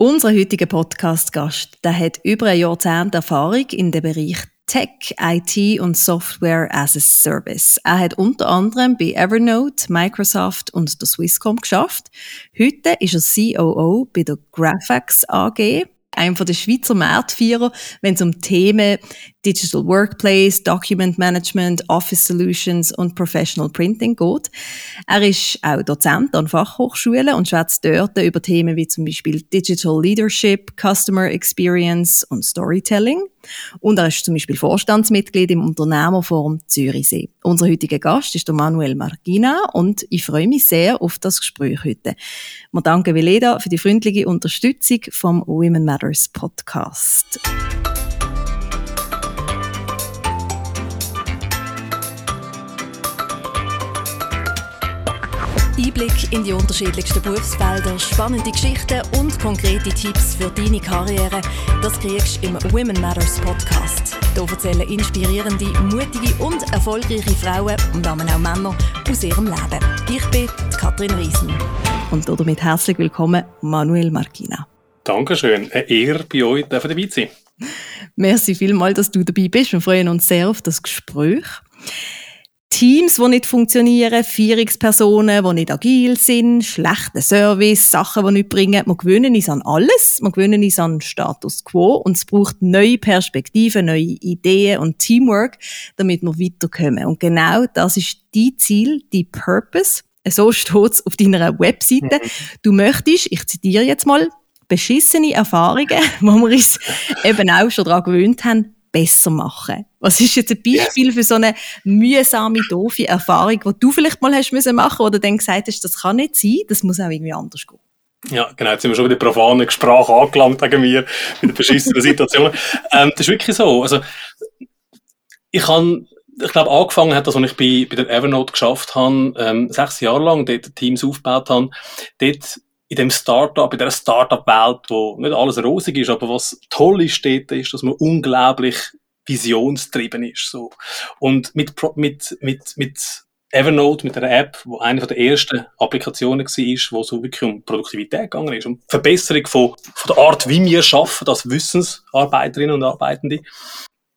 Unser heutiger Podcast-Gast, der hat über ein Jahrzehnt Erfahrung in dem Bereich Tech, IT und Software as a Service. Er hat unter anderem bei Evernote, Microsoft und der Swisscom geschafft. Heute ist er COO bei der Graphics AG einem der Schweizer Marktführer, wenn es um Themen Digital Workplace, Document Management, Office Solutions und Professional Printing geht. Er ist auch Dozent an Fachhochschulen und schwätzt dort über Themen wie zum Beispiel Digital Leadership, Customer Experience und Storytelling. Und er ist zum Beispiel Vorstandsmitglied im Unternehmerforum Zürichsee. Unser heutiger Gast ist der Manuel Margina und ich freue mich sehr auf das Gespräch heute. Wir danken Veleda für die freundliche Unterstützung vom Women Matters Podcast. Einblick in die unterschiedlichsten Berufsfelder, spannende Geschichten und konkrete Tipps für deine Karriere, das kriegst du im Women Matters Podcast. Hier erzählen inspirierende, mutige und erfolgreiche Frauen und damit auch Männer aus ihrem Leben. Ich bin Katrin Riesen. Und damit herzlich willkommen, Manuel Marquina. Dankeschön. Eine Ehre, bei euch dabei zu sein. Merci vielmals, dass du dabei bist. Wir freuen uns sehr auf das Gespräch. Teams, die nicht funktionieren, Führungspersonen, die nicht agil sind, schlechter Service, Sachen, die nicht bringen. Wir gewöhnen uns an alles. Wir gewöhnen uns an Status Quo. Und es braucht neue Perspektiven, neue Ideen und Teamwork, damit wir weiterkommen. Und genau das ist die Ziel, die Purpose. So steht es auf deiner Webseite. Du möchtest, ich zitiere jetzt mal, beschissene Erfahrungen, wo wir uns eben auch schon daran gewöhnt haben, besser machen. Was ist jetzt ein Beispiel für so eine mühsame, doofe Erfahrung, die du vielleicht mal hast müssen machen oder dann gesagt hast, das kann nicht sein, das muss auch irgendwie anders gehen? Ja, genau, jetzt sind wir schon bei der profanen Sprache angelangt gegen mir, mit der beschissenen Situation. ähm, das ist wirklich so. Also, ich habe ich glaube, angefangen hat das, als ich bei, bei der Evernote geschafft habe, ähm, sechs Jahre lang, dort Teams aufgebaut habe, dort in dem Startup, in der Startup-Welt, wo nicht alles rosig ist, aber was toll ist, ist, dass man unglaublich visionstrieben ist, so. Und mit, mit, mit, mit Evernote, mit der App, wo eine der ersten Applikationen war, wo so wirklich um Produktivität gegangen ist, um Verbesserung von, von der Art, wie wir arbeiten, als Wissensarbeiterinnen und Arbeitende.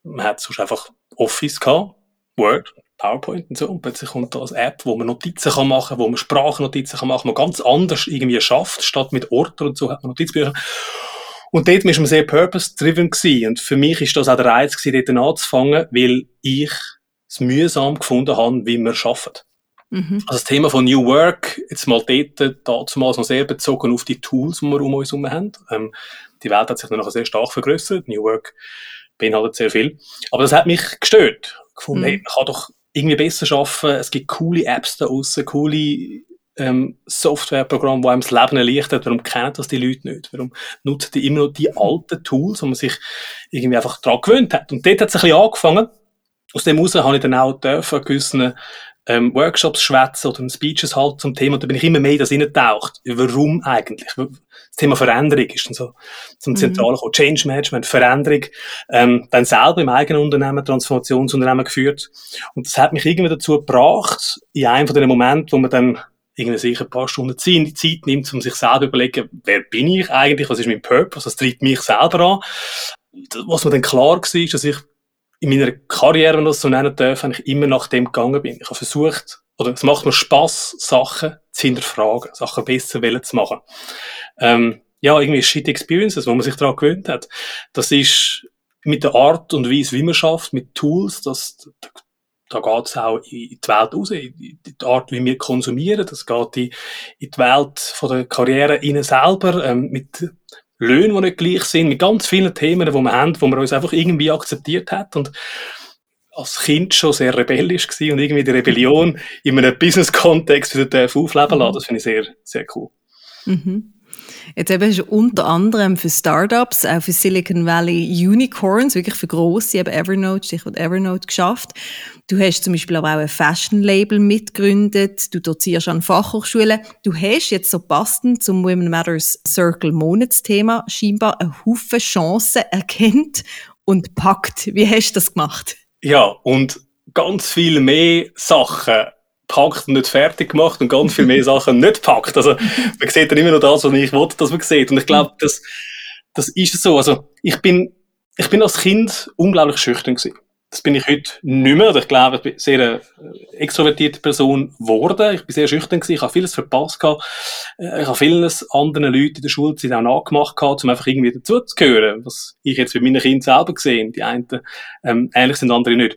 Man hat sonst einfach Office gehabt, Word, PowerPoint und so. Und plötzlich kommt da eine App, wo man Notizen kann machen kann, wo man Sprachnotizen kann machen kann, man ganz anders irgendwie schafft. Statt mit Orten und so hat man Notizbücher. Und dort war man sehr purpose-driven. Und für mich ist das auch der Reiz gewesen, dort anzufangen, weil ich es mühsam gefunden habe, wie wir arbeiten. Mhm. Also das Thema von New Work, jetzt mal dort, dazu mal noch sehr bezogen auf die Tools, die wir um uns herum haben. Ähm, die Welt hat sich dann noch sehr stark vergrößert. New Work beinhaltet sehr viel. Aber das hat mich gestört. Gefunden, mhm. hey, man kann doch irgendwie besser arbeiten. Es gibt coole Apps da draussen, coole ähm, Softwareprogramme, die einem das Leben erleichtern. Warum kennen das die Leute nicht? Warum nutzen die immer noch die alten Tools, wo man sich irgendwie einfach daran gewöhnt hat? Und dort hat es ein bisschen angefangen. Aus dem heraus habe ich dann auch dürfen, gewissen ähm, Workshops schwätzen oder Speeches halt zum Thema. Und da bin ich immer mehr das taucht. Warum eigentlich? Das Thema Veränderung ist dann so zum mhm. Zentralen gekommen. Change Management, Veränderung. Ähm, dann selber im eigenen Unternehmen, Transformationsunternehmen geführt. Und das hat mich irgendwie dazu gebracht, in einem von den Momenten, wo man dann irgendwie sicher ein paar Stunden Zeit nimmt, um sich selber zu überlegen, wer bin ich eigentlich, was ist mein Purpose, was treibt mich selber an. Was mir dann klar war, ist, dass ich in meiner Karriere, wenn das so nennen darf, eigentlich immer nach dem gegangen bin. Ich habe versucht, oder es macht mir Spaß, Sachen zu hinterfragen, Sachen besser zu machen. Ähm, ja, irgendwie Shit Experiences, wo man sich daran gewöhnt hat. Das ist mit der Art und Weise, wie man schafft, mit Tools, das, da geht es auch in die Welt raus, in die Art, wie wir konsumieren. Das geht in, in die Welt von der Karriere innen selber, ähm, mit Löhnen, die nicht gleich sind, mit ganz vielen Themen, die wir haben, wo man uns einfach irgendwie akzeptiert hat und als Kind schon sehr rebellisch gewesen und irgendwie die Rebellion in einem Business-Kontext wieder aufleben lassen. Das finde ich sehr, sehr cool. Mhm. Jetzt eben hast du unter anderem für Startups, auch für Silicon Valley Unicorns, wirklich für grosse, eben Evernote, Stichwort Evernote geschafft. Du hast zum Beispiel aber auch ein Fashion-Label mitgegründet. Du dozierst an Fachhochschulen. Du hast jetzt so passend zum Women Matters Circle Monatsthema scheinbar eine Haufen Chancen erkennt und packt. Wie hast du das gemacht? Ja, und ganz viel mehr Sachen packt und nicht fertig gemacht und ganz viel mehr Sachen nicht packt. Also man sieht dann immer noch das, was ich wollte, dass man sieht. Und ich glaube, das, das ist so. Also ich bin, ich bin als Kind unglaublich schüchtern gewesen. Das bin ich heute nicht mehr. Ich glaube, ich bin sehr eine äh, extrovertierte Person geworden. Ich bin sehr schüchtern gewesen. Ich habe vieles verpasst gehabt. Äh, ich habe vieles anderen Leuten in der Schulzeit auch nachgemacht gehabt, um einfach irgendwie dazuzugehören. Was ich jetzt bei meinen Kindern selber gesehen. Die einen, ähm, ähnlich sind andere nicht.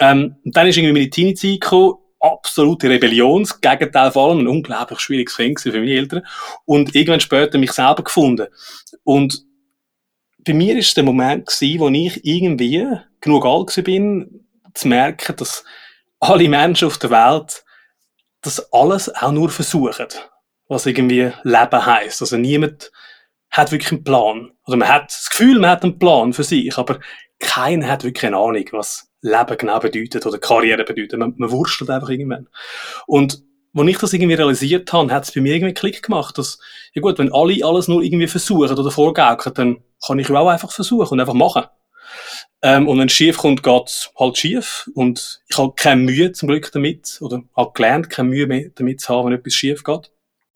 Ähm, und dann ist irgendwie meine Teenie-Zeit gekommen. Absolute Rebellion, das Gegenteil vor allem, ein unglaublich schwieriges Kind für meine Eltern. Und irgendwann später mich selber gefunden. Und bei mir ist der Moment gewesen, wo ich irgendwie genug alt bin, zu merken, dass alle Menschen auf der Welt das alles auch nur versuchen, was irgendwie Leben heißt. Also niemand hat wirklich einen Plan. Also man hat das Gefühl, man hat einen Plan für sich, aber keiner hat wirklich eine Ahnung, was Leben genau bedeutet oder Karriere bedeutet. Man, man wurstelt einfach irgendwann. Und als ich das irgendwie realisiert habe, hat es bei mir irgendwie Klick gemacht, dass, ja gut, wenn alle alles nur irgendwie versuchen oder vorgaukeln, dann kann ich auch einfach versuchen und einfach machen. Ähm, und wenn es schief kommt, geht's halt schief. Und ich habe keine Mühe zum Glück damit, oder habe gelernt, keine Mühe mehr damit zu haben, wenn etwas schief geht.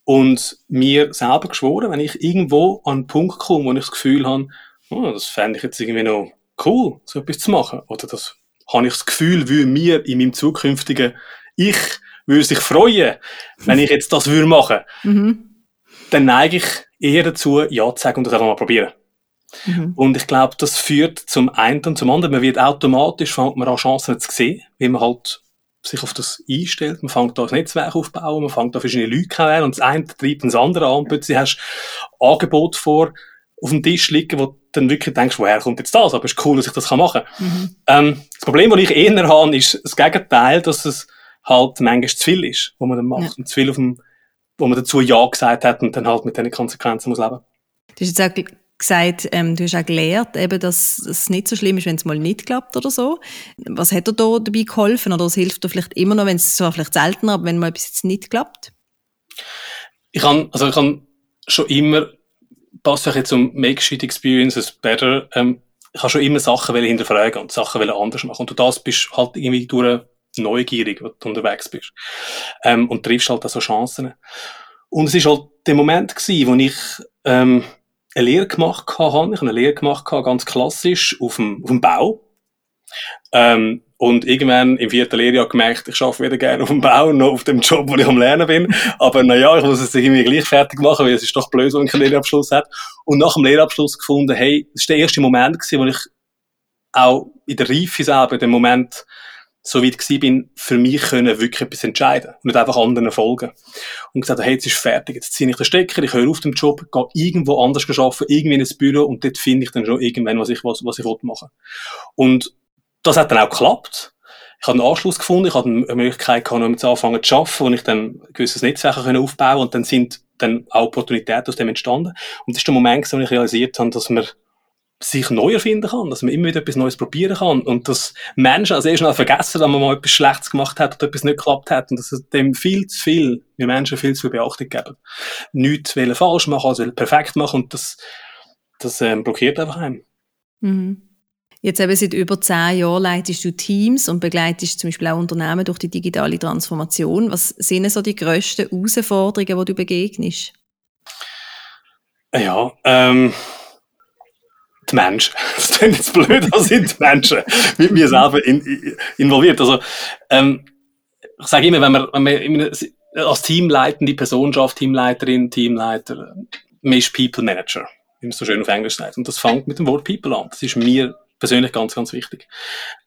Und mir selber geschworen, wenn ich irgendwo an einen Punkt komme, wo ich das Gefühl habe, oh, das fände ich jetzt irgendwie noch cool, so etwas zu machen. Oder das habe ich das Gefühl, wie mir in meinem zukünftigen Ich würde sich freuen, wenn ich jetzt das würde machen. Mhm. Dann neige ich eher dazu, ja zu sagen und das einfach mal probieren. Mhm. Und ich glaube, das führt zum einen und zum anderen. Man wird automatisch, fängt man an Chancen zu sehen, wie man halt sich auf das einstellt. Man fängt da ein Netzwerk aufbauen, man fängt da verschiedene Leute kennenlernen und das eine treibt das andere an und plötzlich hast du Angebot vor, auf dem Tisch liegen, wo du dann wirklich denkst, woher kommt jetzt das? Aber es ist cool, dass ich das machen kann. Mhm. Ähm, das Problem, das ich eher habe, ist das Gegenteil, dass es halt manchmal zu viel ist, was man dann macht. Ja. Und zu viel auf dem, wo man dazu Ja gesagt hat und dann halt mit diesen Konsequenzen muss leben. Das ist jetzt auch gesagt, ähm, du hast auch gelernt, eben, dass es nicht so schlimm ist, wenn es mal nicht klappt oder so. Was hat dir da dabei geholfen oder was hilft dir vielleicht immer noch, wenn es zwar vielleicht seltener, aber wenn mal etwas jetzt nicht klappt? Ich kann, also ich kann schon immer, passt vielleicht jetzt um Make Shit Experiences Better, ähm, ich habe schon immer Sachen hinterfragen und Sachen anders machen. Und du das bist halt irgendwie durch neugierig, wenn du unterwegs bist. Ähm, und triffst halt auch so Chancen. Und es ist halt der Moment gewesen, wo ich, ähm, eine Lehre gemacht habe. Ich habe eine Lehre gemacht, ganz klassisch, auf dem, auf dem Bau. Ähm, und irgendwann im vierten Lehrjahr gemerkt, ich arbeite wieder gerne auf dem Bau, noch auf dem Job, wo ich am Lernen bin. Aber naja, ich muss es irgendwie gleich fertig machen, weil es ist doch blöd, wenn ich einen Lehrabschluss hat. Und nach dem Lehrabschluss gefunden, hey, das war der erste Moment wo ich auch in der Reife selber, in dem Moment, so weit gewesen bin, für mich können wirklich etwas entscheiden und nicht einfach anderen folgen. Und gesagt, hey, jetzt ist fertig, jetzt ziehe ich den Stecker, ich höre auf dem Job, gehe irgendwo anders arbeiten, irgendwie in ein Büro und dort finde ich dann schon irgendwann, was ich, was, was ich machen Und das hat dann auch geklappt. Ich habe einen Anschluss gefunden, ich hatte eine Möglichkeit gehabt, noch zu anfangen zu arbeiten, wo ich dann ein gewisses Netzwerk aufbauen konnte und dann sind dann auch Opportunitäten aus dem entstanden. Und das ist der Moment, wo ich realisiert habe, dass man sich neu erfinden kann, dass man immer wieder etwas Neues probieren kann und dass Menschen also schnell vergessen, wenn man mal etwas Schlechtes gemacht hat oder etwas nicht geklappt hat und dass es dem viel zu viel, wir Menschen viel zu viel Beachtung geben. Nichts wollen falsch machen, also perfekt machen und das, das ähm, blockiert einfach einen. Mhm. Jetzt eben seit über zehn Jahren leitest du Teams und begleitest zum Beispiel auch Unternehmen durch die digitale Transformation. Was sind so die grössten Herausforderungen, die du begegnest? Ja, ähm, die Menschen. Das klingt jetzt blöd, da sind die Menschen mit mir selber in, involviert. Also, ähm, ich sage immer, wenn man, wenn man als teamleitende Person schafft, Teamleiterin, Teamleiter, man ist People Manager, wie man so schön auf Englisch sagt. Und das fängt mit dem Wort People an. Das ist mir persönlich ganz, ganz wichtig.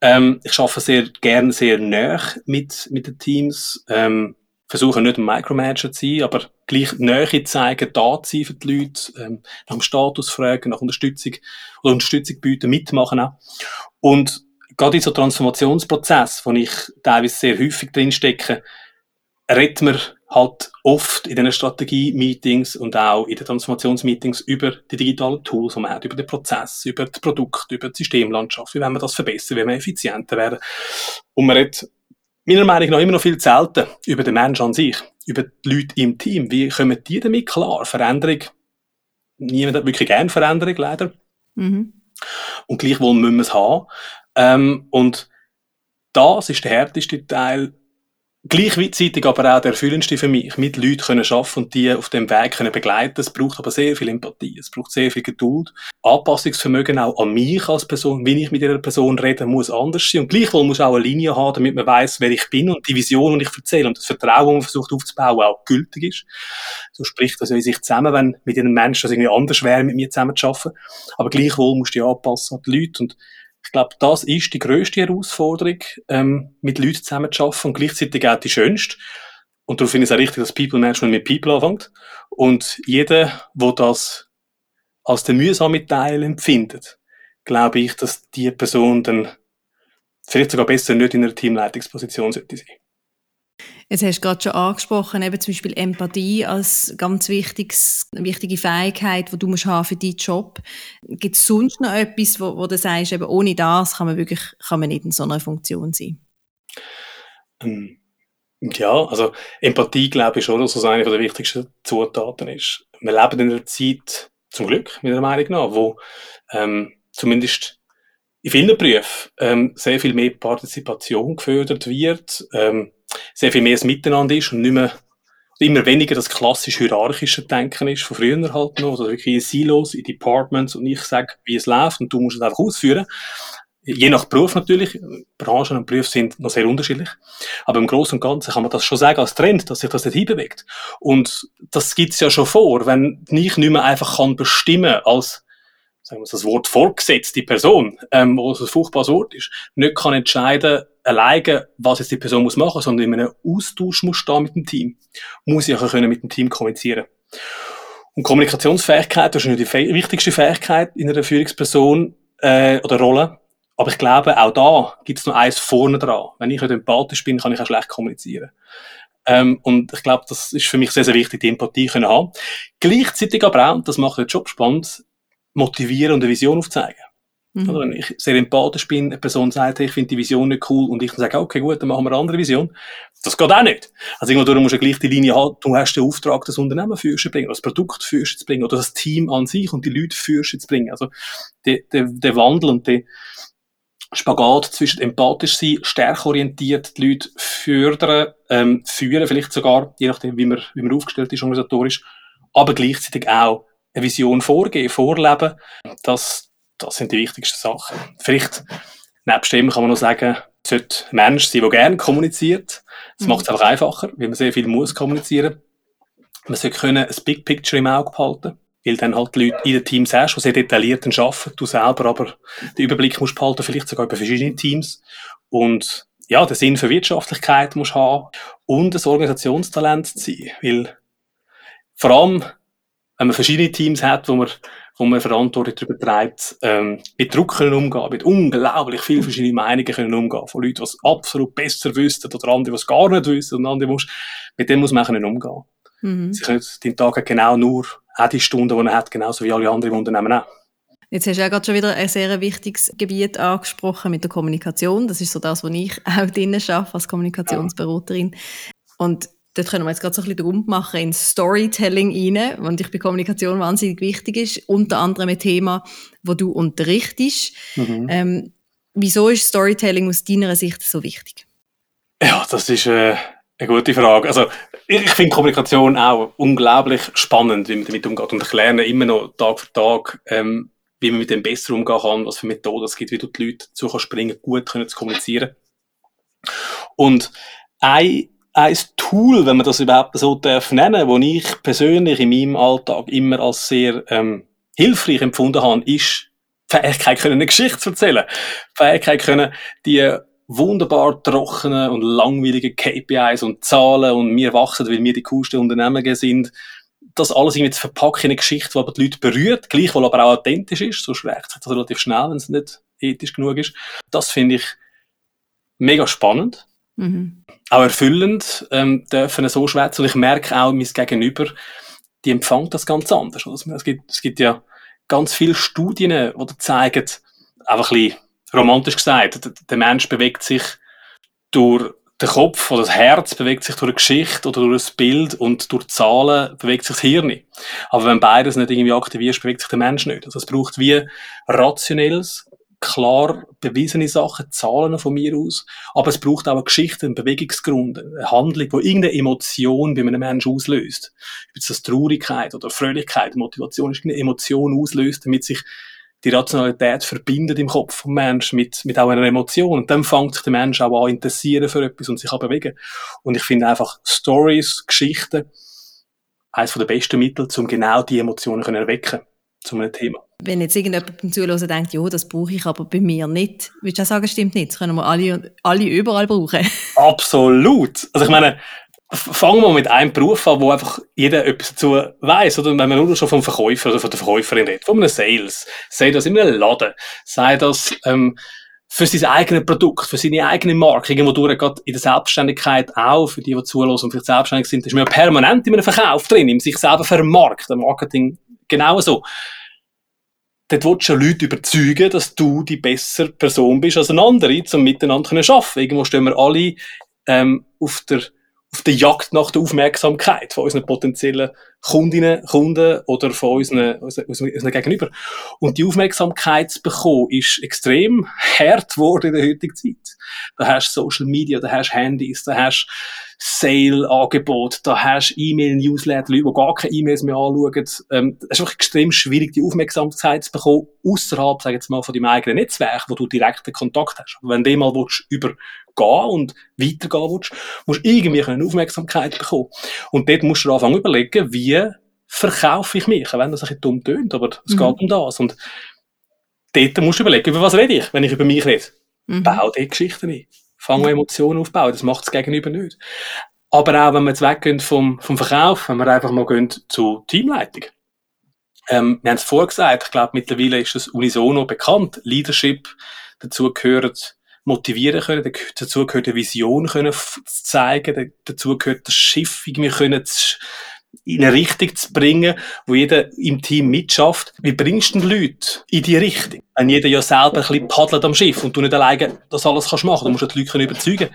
Ähm, ich arbeite sehr gerne sehr nah mit, mit den Teams. Ähm, versuche nicht ein Micromanager zu sein, aber gleich Nähe zeigen, da zu sein für die Leute, ähm, nach dem Status fragen, nach Unterstützung oder Unterstützung bieten, mitmachen auch. Und gerade in so Transformationsprozess, wo ich teilweise sehr häufig drin stecke, redet man halt oft in den Strategie-Meetings und auch in den Transformationsmeetings über die digitalen Tools, die man hat, über den Prozess, über das Produkt, über die Systemlandschaft, wie wollen wir das verbessern, wie wir effizienter werden. Und man redet meiner Meinung nach immer noch viel selten über den Menschen an sich, über die Leute im Team. Wie kommen die damit klar? Veränderung. Niemand hat wirklich gerne Veränderung, leider. Mhm. Und gleichwohl müssen wir es haben. Ähm, und das ist der härteste Teil, gleichzeitig aber auch der erfüllendste für mich, mit Leuten können arbeiten und die auf dem Weg können begleiten. Es braucht aber sehr viel Empathie, es braucht sehr viel Geduld, Anpassungsvermögen auch an mich als Person, wie ich mit dieser Person rede, muss anders sein und gleichwohl muss auch eine Linie haben, damit man weiß, wer ich bin und die Vision, die ich erzähle und das Vertrauen, das man versucht aufzubauen, auch gültig ist. So spricht das in sich zusammen, wenn mit einem Menschen das irgendwie anders wäre, mit mir zusammen zu arbeiten. Aber gleichwohl musst du dich anpassen an die Leute und ich glaube, das ist die größte Herausforderung, ähm, mit Leuten zusammen zu arbeiten und gleichzeitig auch die schönste. Und darum finde ich es auch richtig, dass People Management mit People anfängt. Und jeder, der das als den mühsamen Teil empfindet, glaube ich, dass die Person dann vielleicht sogar besser nicht in einer Teamleitungsposition sollte sein. Jetzt hast du gerade schon angesprochen, eben zum Beispiel Empathie als ganz wichtiges, wichtige Fähigkeit, die du musst haben für deinen Job. Gibt es sonst noch etwas, wo, wo du sagst, eben ohne das kann man wirklich kann man nicht in so einer Funktion sein? Ähm, ja, also Empathie glaube ich schon, dass das eine der wichtigsten Zutaten ist. Wir leben in einer Zeit, zum Glück, meiner Meinung nach, wo ähm, zumindest in vielen Berufen ähm, sehr viel mehr Partizipation gefördert wird. Ähm, sehr viel mehr das Miteinander ist und nicht mehr immer weniger das klassisch hierarchische Denken ist, von früher halt noch, also wirklich in Silos, in Departments und ich sage, wie es läuft und du musst es einfach ausführen. Je nach Beruf natürlich, Branchen und Berufe sind noch sehr unterschiedlich, aber im Großen und Ganzen kann man das schon sagen als Trend, dass sich das nicht hinbewegt. Und das gibt's ja schon vor, wenn ich nicht mehr einfach kann bestimmen als sagen wir das Wort vorgesetzte Person, ähm, wo es ein furchtbares Wort ist, nicht kann entscheiden, alleine, was jetzt die Person muss machen, sondern in einem Austausch muss stehen mit dem Team. Muss ich auch können mit dem Team kommunizieren. Und Kommunikationsfähigkeit, das ist nicht die wichtigste Fähigkeit in einer Führungsperson äh, oder Rolle. Aber ich glaube, auch da gibt es noch eins vorne dran. Wenn ich nicht empathisch bin, kann ich auch schlecht kommunizieren. Ähm, und ich glaube, das ist für mich sehr, sehr wichtig, die Empathie können haben. Gleichzeitig aber auch, das macht den Job spannend, motivieren und eine Vision aufzeigen. Mhm. Oder wenn ich sehr empathisch bin, eine Person sagt, ich finde die Vision nicht cool und ich dann sage, okay, gut, dann machen wir eine andere Vision. Das geht auch nicht. Also irgendwo musst du gleich die Linie haben, du hast den Auftrag, das Unternehmen führst zu bringen, das Produkt führst zu bringen oder das Team an sich und die Leute führst zu bringen. Also der, der, der Wandel und der Spagat zwischen empathisch sein, stärkorientiert die Leute fördern, ähm, führen vielleicht sogar, je nachdem, wie man, wie man aufgestellt ist organisatorisch, aber gleichzeitig auch eine Vision vorgeben, vorleben, das, das sind die wichtigsten Sachen. Vielleicht, nebst dem kann man noch sagen, es sollte ein Mensch sein, der gerne kommuniziert. Das mhm. macht es einfach einfacher, weil man sehr viel muss kommunizieren. Man sollte können ein Big Picture im Auge behalten, weil dann halt die Leute in den Teams hast, die sehr detailliert arbeiten, du selber aber den Überblick musst behalten, vielleicht sogar über verschiedene Teams. Und ja, den Sinn für Wirtschaftlichkeit musst haben und ein Organisationstalent sein, weil vor allem wenn man verschiedene Teams hat, wo man, wo man Verantwortung darüber trägt, ähm, mit Druck können umgehen, mit unglaublich vielen verschiedenen Meinungen können umgehen, von Leuten, die es absolut besser wüssten oder andere, die es gar nicht wissen und andere muss, mit dem muss man können umgehen. Mhm. Sie können den Tag genau nur auch die Stunden, die er hat, genauso wie alle anderen Unternehmen auch. Jetzt hast du ja gerade schon wieder ein sehr wichtiges Gebiet angesprochen mit der Kommunikation. Das ist so das, was ich auch drinnen arbeite als Kommunikationsberaterin. Und dort können wir jetzt gerade so ein bisschen drum machen in Storytelling rein, und ich bei Kommunikation wahnsinnig wichtig ist, unter anderem ein Thema, wo du unterrichtest. Mhm. Ähm, wieso ist Storytelling aus deiner Sicht so wichtig? Ja, das ist äh, eine gute Frage. Also ich, ich finde Kommunikation auch unglaublich spannend, wie man damit umgeht und ich lerne immer noch Tag für Tag, ähm, wie man mit dem besser umgehen kann, was für Methoden es gibt, wie du die Leute dazu kannst bringen, gut können zu kommunizieren. Und ein ein Tool, wenn man das überhaupt so darf nennen, wo ich persönlich in meinem Alltag immer als sehr ähm, hilfreich empfunden habe, ist die Fähigkeit können, eine Geschichte zu erzählen. Die Fähigkeit können, die wunderbar trockenen und langweiligen KPIs und Zahlen und wir wachsen, weil wir die coolsten Unternehmen sind, das alles irgendwie zu verpacken in eine Geschichte, die aber die Leute berührt, gleichwohl aber auch authentisch ist, so schreckt sich das relativ schnell, wenn es nicht ethisch genug ist. Das finde ich mega spannend. Mhm. Auch erfüllend ähm, dürfen so schwätzen. Und ich merke auch, mein Gegenüber, die empfangen das ganz anders. Also es, gibt, es gibt ja ganz viele Studien, die zeigen, einfach ein bisschen romantisch gesagt, der Mensch bewegt sich durch den Kopf oder das Herz bewegt sich durch eine Geschichte oder durch ein Bild und durch Zahlen bewegt sich das Hirn. Aber wenn beides nicht irgendwie aktiviert, bewegt sich der Mensch nicht. Also es braucht wie rationelles, klar bewiesene Sachen, Zahlen von mir aus. Aber es braucht auch eine Geschichte, einen Bewegungsgrund, eine Handlung, die irgendeine Emotion bei einem Menschen auslöst. Ob das Traurigkeit oder Fröhlichkeit, Motivation ist, eine Emotion auslöst, damit sich die Rationalität verbindet im Kopf vom Menschen mit, mit auch einer Emotion. Und dann fängt sich der Mensch auch an interessieren für etwas und sich an bewegen. Und ich finde einfach Stories, Geschichten, eines der besten Mittel, um genau die Emotionen zu erwecken zu einem Thema. Wenn jetzt irgendjemand beim Zuhören denkt, ja, das brauche ich aber bei mir nicht, würdest du auch sagen, stimmt nicht? Das können wir alle, alle überall brauchen. Absolut. Also ich meine, fangen wir mit einem Beruf an, wo einfach jeder etwas dazu weiß, oder wenn man nur schon vom Verkäufer oder von der Verkäuferin redet, von einem Sales, sei das in einem Laden, sei das ähm, für sein eigenes Produkt, für seine eigene Marke, irgendwo durch, gerade in der Selbstständigkeit auch, für die, die zulassen und vielleicht selbstständig sind, ist man ja permanent in einem Verkauf drin, in sich selber vermarkten, Marketing genauso. Dort willst du ja Leute überzeugen, dass du die bessere Person bist als eine andere, um miteinander zu arbeiten. Irgendwo stehen wir alle ähm, auf der auf der Jagd nach der Aufmerksamkeit von unseren potenziellen Kundinnen, Kunden oder von unseren, unseren, unseren Gegenüber. Und die Aufmerksamkeit zu bekommen, ist extrem hart geworden in der heutigen Zeit. Da hast du Social Media, da hast du Handys, da hast Sale-Angebot, da hast du E-Mail-Newsletter, Leute, die gar keine E-Mails mehr anschauen. Ähm, es ist einfach extrem schwierig, die Aufmerksamkeit zu bekommen, außerhalb, sag jetzt mal, von deinem eigenen Netzwerk, wo du direkten Kontakt hast. wenn du mal willst, über gehen und weitergehen willst, musst du irgendwie eine Aufmerksamkeit bekommen. Und dort musst du anfangen überlegen, wie verkaufe ich mich, wenn das ein bisschen dumm tönt, aber es mhm. geht um das. Und dort musst du überlegen, über was rede ich, wenn ich über mich rede. Mhm. Bau die Geschichten ein. Fang mhm. Emotionen aufbauen, das macht das Gegenüber nicht. Aber auch, wenn wir jetzt weggehen vom, vom Verkauf, wenn wir einfach mal gehen zu Teamleitung. Ähm, wir haben es vorher gesagt, ich glaube, mittlerweile ist es unisono bekannt. Leadership, dazu gehört motivieren können, dazu gehört eine Vision können zeigen, dazu gehört das Schiff irgendwie können in eine Richtung zu bringen, wo jeder im Team mitschafft. Wie bringst du die Leute in die Richtung? Wenn jeder ja selber ein bisschen paddelt am Schiff und du nicht alleine das alles kannst machen, dann musst du die Leute überzeugen.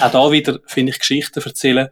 Auch da wieder, finde ich, Geschichten erzählen,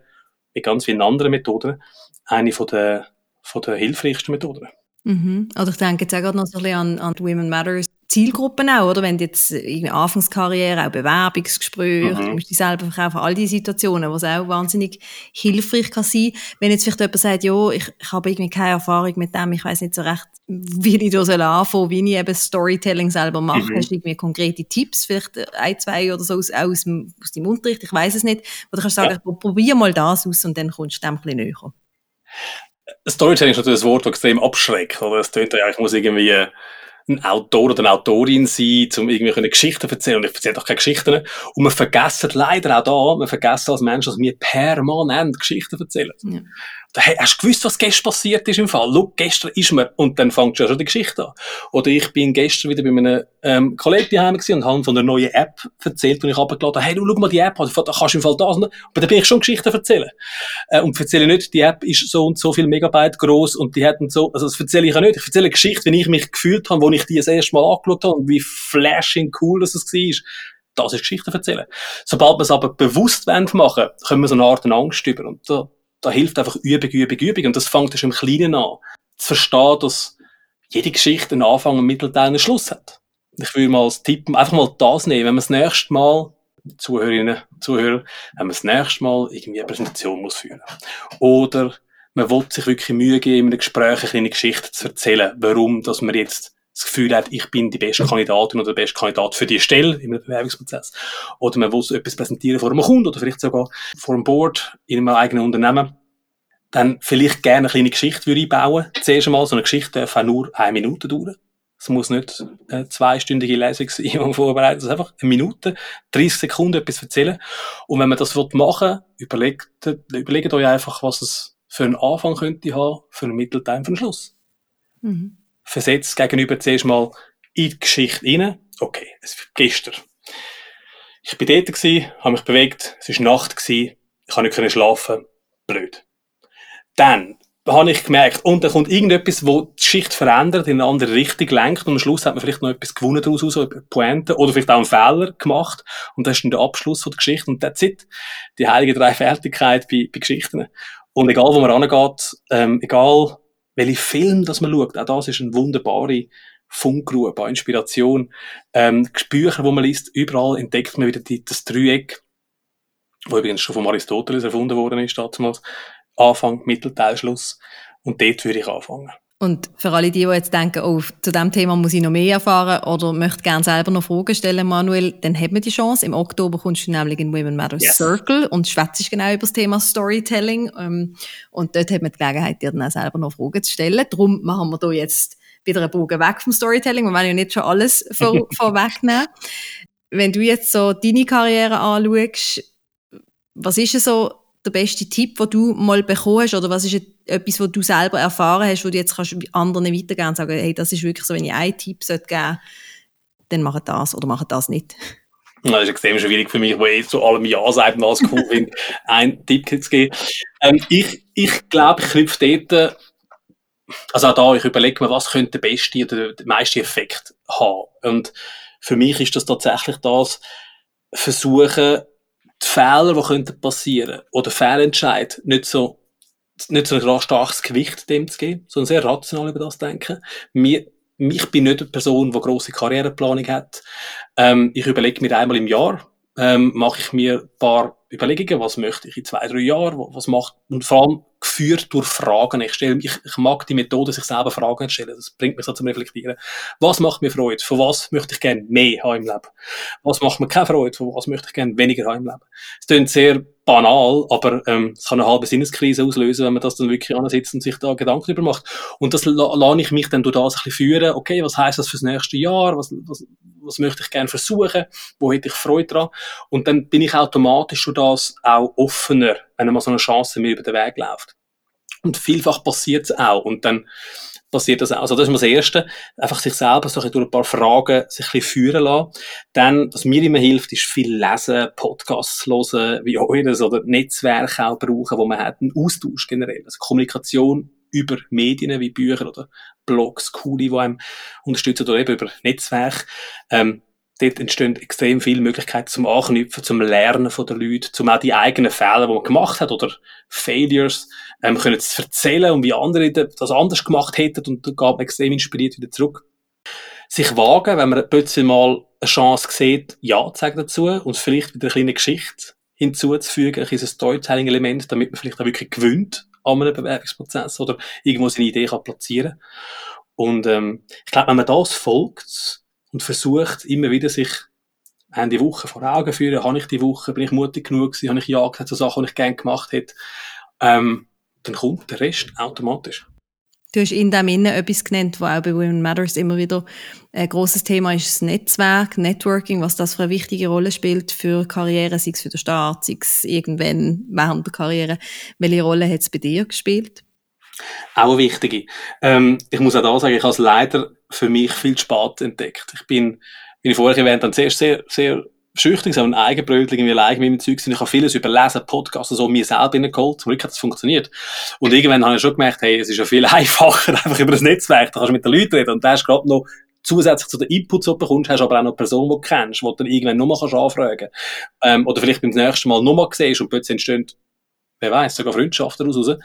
wie ganz vielen anderen Methoden, eine von der, von der hilfreichsten Methoden. Mhm. Oder ich denke jetzt auch gerade noch so ein bisschen an, an Women Matters Zielgruppen auch, oder? Wenn du jetzt in Anfangskarriere, auch Bewerbungsgespräche, mhm. du musst dich selber verkaufen, all diese Situationen, wo es auch wahnsinnig hilfreich kann sein. Wenn jetzt vielleicht jemand sagt, ja, ich, ich habe irgendwie keine Erfahrung mit dem, ich weiß nicht so recht, wie ich da soll anfangen, wie ich eben Storytelling selber mache. Mhm. Hast du irgendwie konkrete Tipps, vielleicht ein, zwei oder so aus, aus, dem, aus deinem Unterricht, ich weiß es nicht. Oder kannst du sagen, ja. probier mal das aus und dann kommst du dem ein bisschen näher. Storytelling ist natürlich ein Wort, das extrem abschreckt. Oder? Es klingt ja, ich muss irgendwie ein Autor oder eine Autorin sein, um irgendwie eine Geschichte zu erzählen. Und ich erzähle doch keine Geschichten. Und man vergessen leider auch da, man vergessen als Mensch, dass wir permanent Geschichten erzählen. Ja hast du gewusst, was gestern passiert ist im Fall? Schau, gestern ist mir, und dann fängt schon die Geschichte an. Oder ich bin gestern wieder bei einem ähm, Kollegen daheim und habe von einer neuen App erzählt, und ich abgeladen hey, du, schau mal die App da kannst du im Fall das, aber da bin ich schon Geschichten erzählen. Äh, und erzähle nicht, die App ist so und so viel Megabyte groß und die hat und so, also das erzähle ich ja nicht. Ich erzähle eine Geschichte, wie ich mich gefühlt habe, wo ich die das erste Mal angeschaut habe und wie flashing cool das war das ist Geschichte erzählen. Sobald wir es aber bewusst machen wollen, können wir so eine Art Angst über. Und da da hilft einfach Übung, Übung, Übung. Und das fängt schon im Kleinen an. Zu verstehen, dass jede Geschichte einen Anfang, einen Mittelteil, einen Schluss hat. Ich würde mal als Tipp einfach mal das nehmen, wenn man das nächste Mal Zuhörerinnen, Zuhörer, wenn man das nächste Mal irgendwie eine Präsentation muss führen. Oder man will sich wirklich Mühe geben, in einem Gespräch eine kleine Geschichte zu erzählen, warum, dass man jetzt das Gefühl hat, ich bin die beste Kandidatin oder der beste Kandidat für die Stelle im Bewerbungsprozess. Oder man will etwas präsentieren vor einem Kunden oder vielleicht sogar vor einem Board in einem eigenen Unternehmen. Dann vielleicht gerne eine kleine Geschichte würde einbauen. Zuerst einmal, so eine Geschichte darf auch nur eine Minute dauern. Es muss nicht eine zweistündige Lesung sein, die man vorbereitet. Es ist einfach eine Minute, 30 Sekunden etwas erzählen. Und wenn man das machen will, überlegt, überlegt euch einfach, was es für einen Anfang könnte haben, für einen Mittelteil, für einen Schluss. Mhm versetzt gegenüber zuerst mal in die Geschichte rein. Okay, es ist gestern. Ich bin dort gewesen, habe mich bewegt, es war Nacht gewesen, ich konnte nicht schlafen. Blöd. Dann habe ich gemerkt, und dann kommt irgendetwas, wo die Schicht verändert, in eine andere Richtung lenkt, und am Schluss hat man vielleicht noch etwas gewonnen daraus, so Pointe, oder vielleicht auch einen Fehler gemacht, und das ist dann der Abschluss der Geschichte, und that's it. Die heilige Dreifältigkeit bei, bei Geschichten. Und egal, wo man rangeht, ähm, egal, welche Film das man schaut, auch das ist eine wunderbare Funkgrube, Inspiration. Ähm, Bücher, wo man liest, überall entdeckt man wieder die, das Dreieck, wo übrigens schon von Aristoteles erfunden worden ist, damals. Anfang, Mittelteil, Schluss. Und dort würde ich anfangen. Und für alle die, die jetzt denken, oh, zu diesem Thema muss ich noch mehr erfahren oder möchte gerne selber noch Fragen stellen, Manuel, dann hat man die Chance. Im Oktober kommst du nämlich in Women Matters yes. Circle und schwätzt genau über das Thema Storytelling. Ähm, und dort hat man die Gelegenheit, dir dann auch selber noch Fragen zu stellen. Darum machen wir hier jetzt wieder einen Bogen weg vom Storytelling. Wir wollen ja nicht schon alles vor, vorwegnehmen. Wenn du jetzt so deine Karriere anschaust, was ist so der beste Tipp, den du mal bekommen hast? Oder was ist etwas, was du selber erfahren hast, wo du jetzt kannst anderen weitergeben und sagen, hey, das ist wirklich so, wenn ich einen Tipp geben sollte, dann mach das oder mach das nicht. Das ist extrem schwierig für mich, wo ich zu allem Ja sagt und alles cool finde, einen Tipp zu geben. Ähm, ich, ich glaube, ich knüpfe dort, also auch da, ich überlege mir, was könnte der beste oder der meiste Effekt haben. Und für mich ist das tatsächlich das, versuchen, die Fehler, die könnten passieren oder Fehlentscheid nicht so nicht so ein starkes Gewicht dem zu geben, sondern sehr rational über das denken. Mir, ich bin nicht eine Person, die grosse Karriereplanung hat. Ähm, ich überlege mir einmal im Jahr, ähm, mache ich mir ein paar Überlegungen, was möchte ich in zwei, drei Jahren, was macht, und vor allem geführt durch Fragen. Ich, stelle, ich, ich mag die Methode, sich selber Fragen zu stellen. Das bringt mich so zum Reflektieren. Was macht mir Freude? Von was möchte ich gerne mehr haben im Leben? Was macht mir keine Freude? Von was möchte ich gerne weniger haben im Leben? Es klingt sehr banal, aber ähm, es kann eine halbe Sinneskrise auslösen, wenn man das dann wirklich ansitzt und sich da Gedanken darüber macht. Und das lade ich mich dann durch das ein bisschen führen. Okay, was heißt das fürs nächste Jahr? Was, was, was möchte ich gerne versuchen? Wo hätte ich Freude dran? Und dann bin ich automatisch durch das auch offener, wenn mal so eine Chance mir über den Weg läuft. Und vielfach passiert es auch. Und dann passiert das auch. Also das ist mal das Erste. Einfach sich selber so durch ein paar Fragen sich ein bisschen führen lassen. Dann, was mir immer hilft, ist viel lesen, Podcasts hören, wie eures oder Netzwerke auch brauchen, wo man hat, einen Austausch generell. Also Kommunikation über Medien wie Bücher oder Blogs, coole, die einem unterstützen oder eben über Netzwerke. Ähm, dort entstehen extrem viele Möglichkeiten zum Anknüpfen, zum Lernen von den Leuten, zum auch die eigenen Fehler, die man gemacht hat oder Failures, ähm, können zu erzählen und wie andere das anders gemacht hätten und da man extrem inspiriert wieder zurück. Sich wagen, wenn man plötzlich mal eine Chance sieht, Ja zu sagen dazu und vielleicht wieder eine kleine Geschichte hinzuzufügen, ein Storytelling-Element, damit man vielleicht auch wirklich gewöhnt an einem Bewerbungsprozess oder irgendwo seine Idee kann platzieren Und ähm, ich glaube, wenn man das folgt, und versucht immer wieder sich haben die Woche vor Augen führen, habe ich die Woche, bin ich mutig genug gewesen, habe ich Ja gesagt zu Sachen, die ich gerne gemacht hätte, ähm, dann kommt der Rest automatisch. Du hast in dem Innen etwas genannt, was auch bei Women Matters immer wieder ein grosses Thema ist, das Netzwerk, Networking, was das für eine wichtige Rolle spielt für Karriere, sei es für den Start, sei es irgendwann während der Karriere. Welche Rolle hat es bei dir gespielt? Auch eine wichtige. Ähm, ich muss auch da sagen, ich habe es leider für mich viel zu spät entdeckt. Ich bin, wie ich vorher erwähnt habe, zuerst sehr, sehr schüchtern, so ein Eigenbrötling, irgendwie allein mit dem Zeug sind. Ich habe vieles überlesen, Podcasts, so mir selber geholt. Zum Glück hat es funktioniert. Und irgendwann habe ich schon gemerkt, hey, es ist ja viel einfacher, einfach über das Netzwerk, da kannst du mit den Leuten reden. Und da hast gerade noch zusätzlich zu den Inputs, die du bekommst, hast du aber auch noch eine Person, die du kennst, die du dann irgendwann nochmal kannst anfragen ähm, Oder vielleicht beim nächsten Mal nochmal siehst und plötzlich entstehen wer weiß, sogar Freundschaften daraus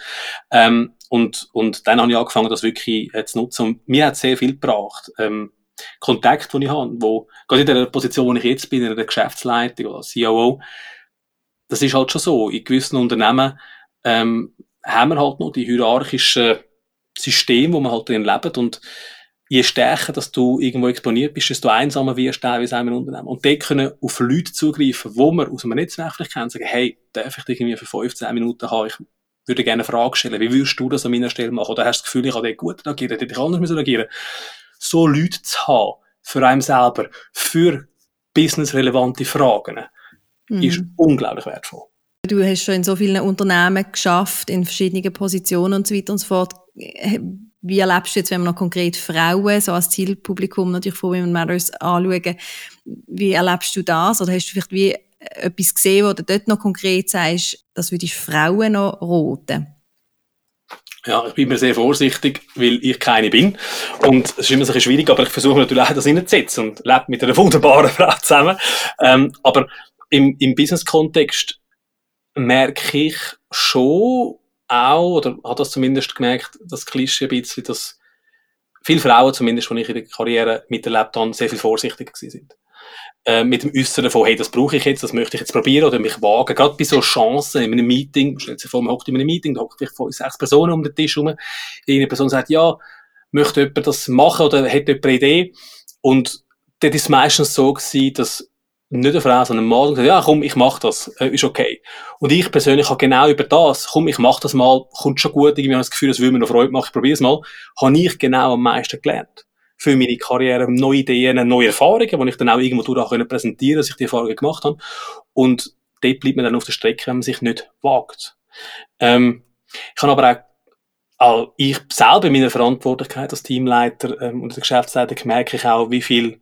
Ähm, und, und dann habe ich angefangen, das wirklich äh, zu nutzen. Und mir hat sehr viel gebracht. Ähm, Kontakt, den ich habe, wo, gerade in der Position, wo ich jetzt bin, in der Geschäftsleitung oder COO, das ist halt schon so. In gewissen Unternehmen ähm, haben wir halt noch die hierarchischen Systeme, wo man halt drin lebt und je stärker, dass du irgendwo exponiert bist, desto einsamer wirst du teilweise einem Unternehmen. Und dort können auf Leute zugreifen, wo man aus einem Netzwerk vielleicht kennt, sagen, hey, darf ich dich irgendwie für 15 Minuten haben? Ich würde gerne eine Frage stellen. Wie würdest du das an meiner Stelle machen? Oder hast du das Gefühl, ich habe dort gut reagiert, hätte ich anders müssen reagieren So Leute zu haben, für einen selber, für businessrelevante Fragen, mhm. ist unglaublich wertvoll. Du hast schon in so vielen Unternehmen geschafft, in verschiedenen Positionen und so weiter und so fort wie erlebst du jetzt, wenn wir noch konkret Frauen so als Zielpublikum natürlich von Women Matters anschauen, wie erlebst du das? Oder hast du vielleicht wie etwas gesehen, wo du dort noch konkret sagst, das würde ich Frauen noch roten? Ja, ich bin mir sehr vorsichtig, weil ich keine bin. Und es ist immer ein bisschen schwierig, aber ich versuche natürlich auch das hineinzusetzen und lebe mit einer wunderbaren Frau zusammen. Ähm, aber im, im Business-Kontext merke ich schon, auch, oder hat das zumindest gemerkt, das Klischee ein bisschen, dass viele Frauen zumindest, die ich in der Karriere miterlebt habe, sehr viel vorsichtiger sind. Äh, mit dem Äußeren von, hey, das brauche ich jetzt, das möchte ich jetzt probieren oder mich wagen. Gerade bei so Chancen in einem Meeting, stellt sich vor, man hockt in einem Meeting, da hockt vielleicht sechs Personen um den Tisch herum. Eine Person sagt, ja, möchte jemand das machen oder hat jemand eine Idee? Und dort ist es meistens so gewesen, dass nicht eine Frau, sondern ein Mann gesagt, ja, komm, ich mach das, äh, ist okay. Und ich persönlich habe genau über das, komm, ich mach das mal, kommt schon gut, irgendwie habe das Gefühl, das will mir noch Freude machen, ich probiere es mal, habe ich genau am meisten gelernt. Für meine Karriere, neue Ideen, neue Erfahrungen, die ich dann auch irgendwo durch auch präsentieren dass ich die Erfahrungen gemacht habe. Und dort bleibt man dann auf der Strecke, wenn man sich nicht wagt. Ähm, ich habe aber auch, auch ich selber in meiner Verantwortlichkeit als Teamleiter ähm, und Geschäftsleiter merke ich auch, wie viel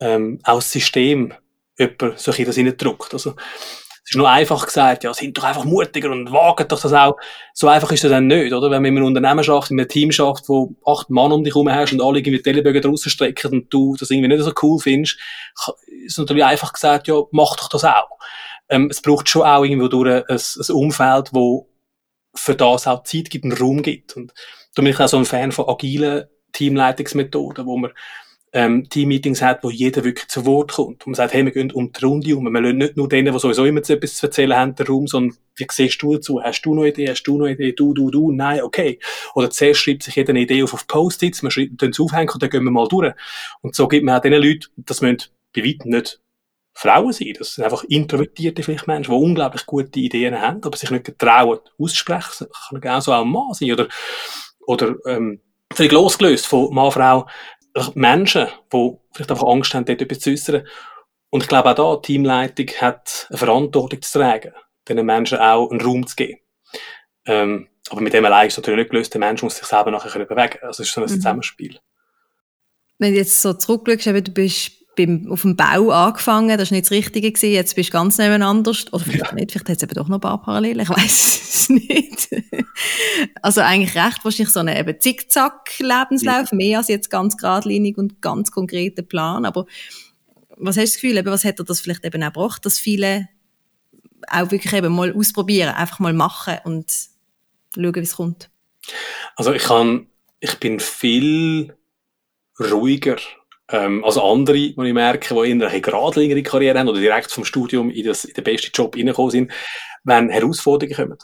ähm, das System jemand so das reindrückt. Also, es ist nur einfach gesagt, ja, sind doch einfach mutiger und wagen doch das auch. So einfach ist das dann nicht, oder? Wenn man in einem Unternehmen schafft, in einem Team schafft, wo acht Mann um dich herum hast und alle irgendwie die Ellenbögen draussen strecken und du das irgendwie nicht so cool findest, ist natürlich einfach gesagt, ja, mach doch das auch. Ähm, es braucht schon auch irgendwo durch ein, ein Umfeld, wo für das auch Zeit gibt, einen Raum gibt. Und da bin ich auch so ein Fan von agilen Teamleitungsmethoden, wo man ähm, Team-Meetings hat, wo jeder wirklich zu Wort kommt. Und man sagt, hey, wir gehen um die Runde um. Wir lassen nicht nur denen, die sowieso immer etwas zu erzählen haben, den Raum, sondern wie siehst du dazu? Hast du noch eine Idee? Hast du noch eine Idee? Du, du, du? Nein, okay. Oder zuerst schreibt sich jeder eine Idee auf, auf Post-its, wir schreiben es aufhängen und dann gehen wir mal durch. Und so gibt man auch den Leuten, das müssen bei weitem nicht Frauen sein. Das sind einfach introvertierte vielleicht Menschen, die unglaublich gute Ideen haben, aber sich nicht getrauen, auszusprechen. Das kann genauso auch ein Mann sein. Oder, oder ähm, völlig losgelöst von Mann, Frau, Menschen, die vielleicht einfach Angst haben, dort etwas zu äußern. Und ich glaube auch da, die Teamleitung hat eine Verantwortung zu tragen, diesen Menschen auch einen Raum zu geben. Ähm, aber mit dem allein ist es natürlich nicht gelöst. Der Mensch muss sich selber nachher bewegen Also es ist so ein mhm. Zusammenspiel. Wenn du jetzt so zurückschaust, du bist beim, auf dem Bau angefangen, das war nicht das Richtige gewesen, jetzt bist du ganz nebeneinander, oder vielleicht ja. nicht, vielleicht hat es eben doch noch ein paar Parallelen, ich weiß es nicht. also eigentlich recht wahrscheinlich so einen eben Zickzack-Lebenslauf, ja. mehr als jetzt ganz geradlinig und ganz konkreter Plan, aber was hast du das Gefühl, eben, was dir das vielleicht eben auch gebracht, dass viele auch wirklich eben mal ausprobieren, einfach mal machen und schauen, wie es kommt? Also ich kann, ich bin viel ruhiger ähm, also andere, die ich merke, die in einer geradlinigere Karriere haben oder direkt vom Studium in, das, in den besten Job reingekommen sind, wenn Herausforderungen kommen.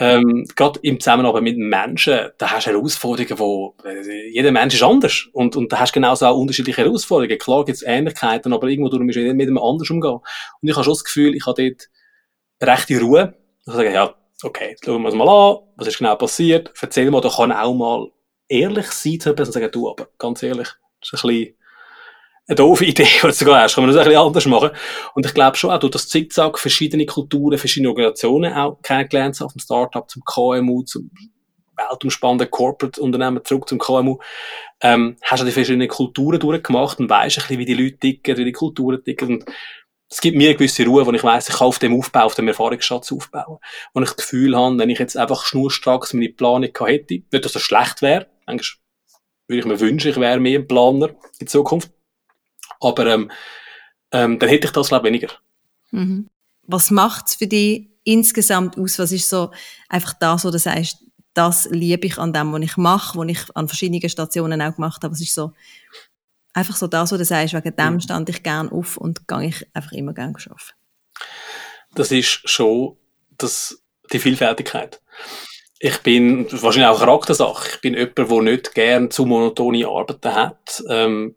Ähm, gerade im Zusammenarbeit mit Menschen, da hast du Herausforderungen, wo jeder Mensch ist anders und, und da hast du genauso auch unterschiedliche Herausforderungen. Klar gibt es Ähnlichkeiten, aber irgendwo durch musst du mit dem anders umgehen. Und ich habe schon das Gefühl, ich habe dort rechte Ruhe. Ich sage, ja, okay, schauen wir uns mal an, was ist genau passiert, erzähl mal, da kann auch mal ehrlich sein zu und sagen, du, aber ganz ehrlich, das ist ein bisschen eine doofe Idee, die du hast. Kann man das ein bisschen anders machen. Und ich glaube schon auch durch das Zickzack verschiedene Kulturen, verschiedene Organisationen auch kennengelernt, so vom Startup zum KMU, zum weltumspannenden Corporate-Unternehmen zurück zum KMU, ähm, hast du die verschiedenen Kulturen durchgemacht und weißt ein bisschen, wie die Leute ticken, wie die Kulturen ticken. Und es gibt mir eine gewisse Ruhe, wo ich weiss, ich kann auf dem Aufbau, auf dem Erfahrungsschatz aufbauen. Wo ich das Gefühl habe, wenn ich jetzt einfach schnurstracks meine Planung hätte, nicht, dass das schlecht wäre, eigentlich würde ich mir wünschen, ich wäre mehr ein Planer in Zukunft. Aber ähm, ähm, dann hätte ich das, glaube ich, weniger. Mhm. Was macht es für dich insgesamt aus? Was ist so einfach das, wo du sagst, das liebe ich an dem, was ich mache, was ich an verschiedenen Stationen auch gemacht habe. Was ist so einfach so das, was du sagst, wegen dem mhm. stand ich gerne auf und gehe ich einfach immer gerne arbeiten? Das ist schon das, die Vielfältigkeit. Ich bin wahrscheinlich auch Charaktersache. Ich bin jemand, der nicht gern zu monotone Arbeiten hat. Ähm,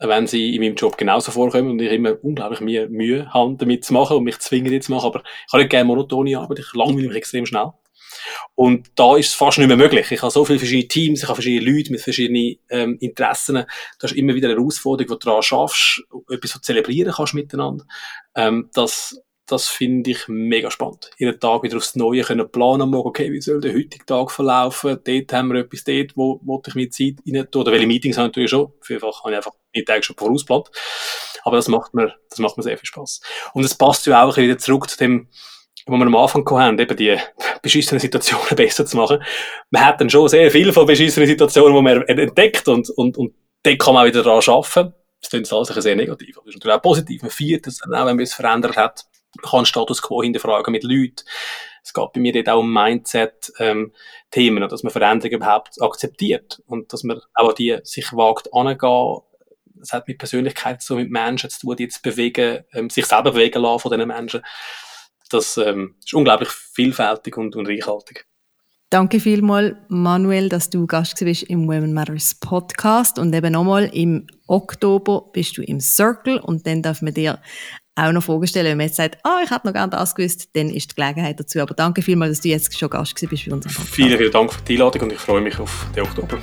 wenn sie in meinem Job genauso vorkommen und ich immer unglaublich Mühe, Mühe habe, damit zu machen und mich zwingen, die zu machen. Aber ich habe nicht gerne monotone Arbeit. Ich langweile mich extrem schnell. Und da ist es fast nicht mehr möglich. Ich habe so viele verschiedene Teams, ich habe verschiedene Leute mit verschiedenen ähm, Interessen. Das ist immer wieder eine Herausforderung, wo du daran schaffst, etwas zu zelebrieren kannst miteinander. Ähm, das das finde ich mega spannend. Jeden Tag wieder aufs Neue können planen, morgen, okay, wie soll der heutige Tag verlaufen? Dort haben wir etwas dort, wo, wo ich mir Zeit rein tue. Oder welche Meetings habe ich natürlich schon. Vielfach habe ich einfach die Tage schon vorausplant. Aber das macht mir, das macht mir sehr viel Spaß. Und es passt ja auch wieder zurück zu dem, wo wir am Anfang haben, eben die beschissenen Situationen besser zu machen. Man hat dann schon sehr viel von beschissenen Situationen, die man entdeckt und, und, und dort kann man auch wieder daran arbeiten. Das klingt alles sehr negativ. Das ist natürlich auch positiv. Man feiert es dann auch, wenn man es verändert hat. Kann Status Quo hinterfragen mit Leuten. es geht bei mir dort auch um Mindset-Themen, ähm, dass man Veränderungen überhaupt akzeptiert und dass man auch an die sich wagt angehen. Es hat mit Persönlichkeit so mit Menschen zu tun, die jetzt bewegen, ähm, sich selber bewegen lassen von diesen Menschen. Das ähm, ist unglaublich vielfältig und, und reichhaltig. Danke vielmals, Manuel, dass du Gast bist im Women Matters Podcast. Und eben nochmal, im Oktober bist du im Circle und dann darf man dir auch noch Fragen stellen. Wenn man jetzt sagt, oh, ich hätte noch gerne das gewusst, dann ist die Gelegenheit dazu. Aber danke vielmals, dass du jetzt schon Gast bist bei uns. Vielen, vielen Dank für die Einladung und ich freue mich auf den Oktober.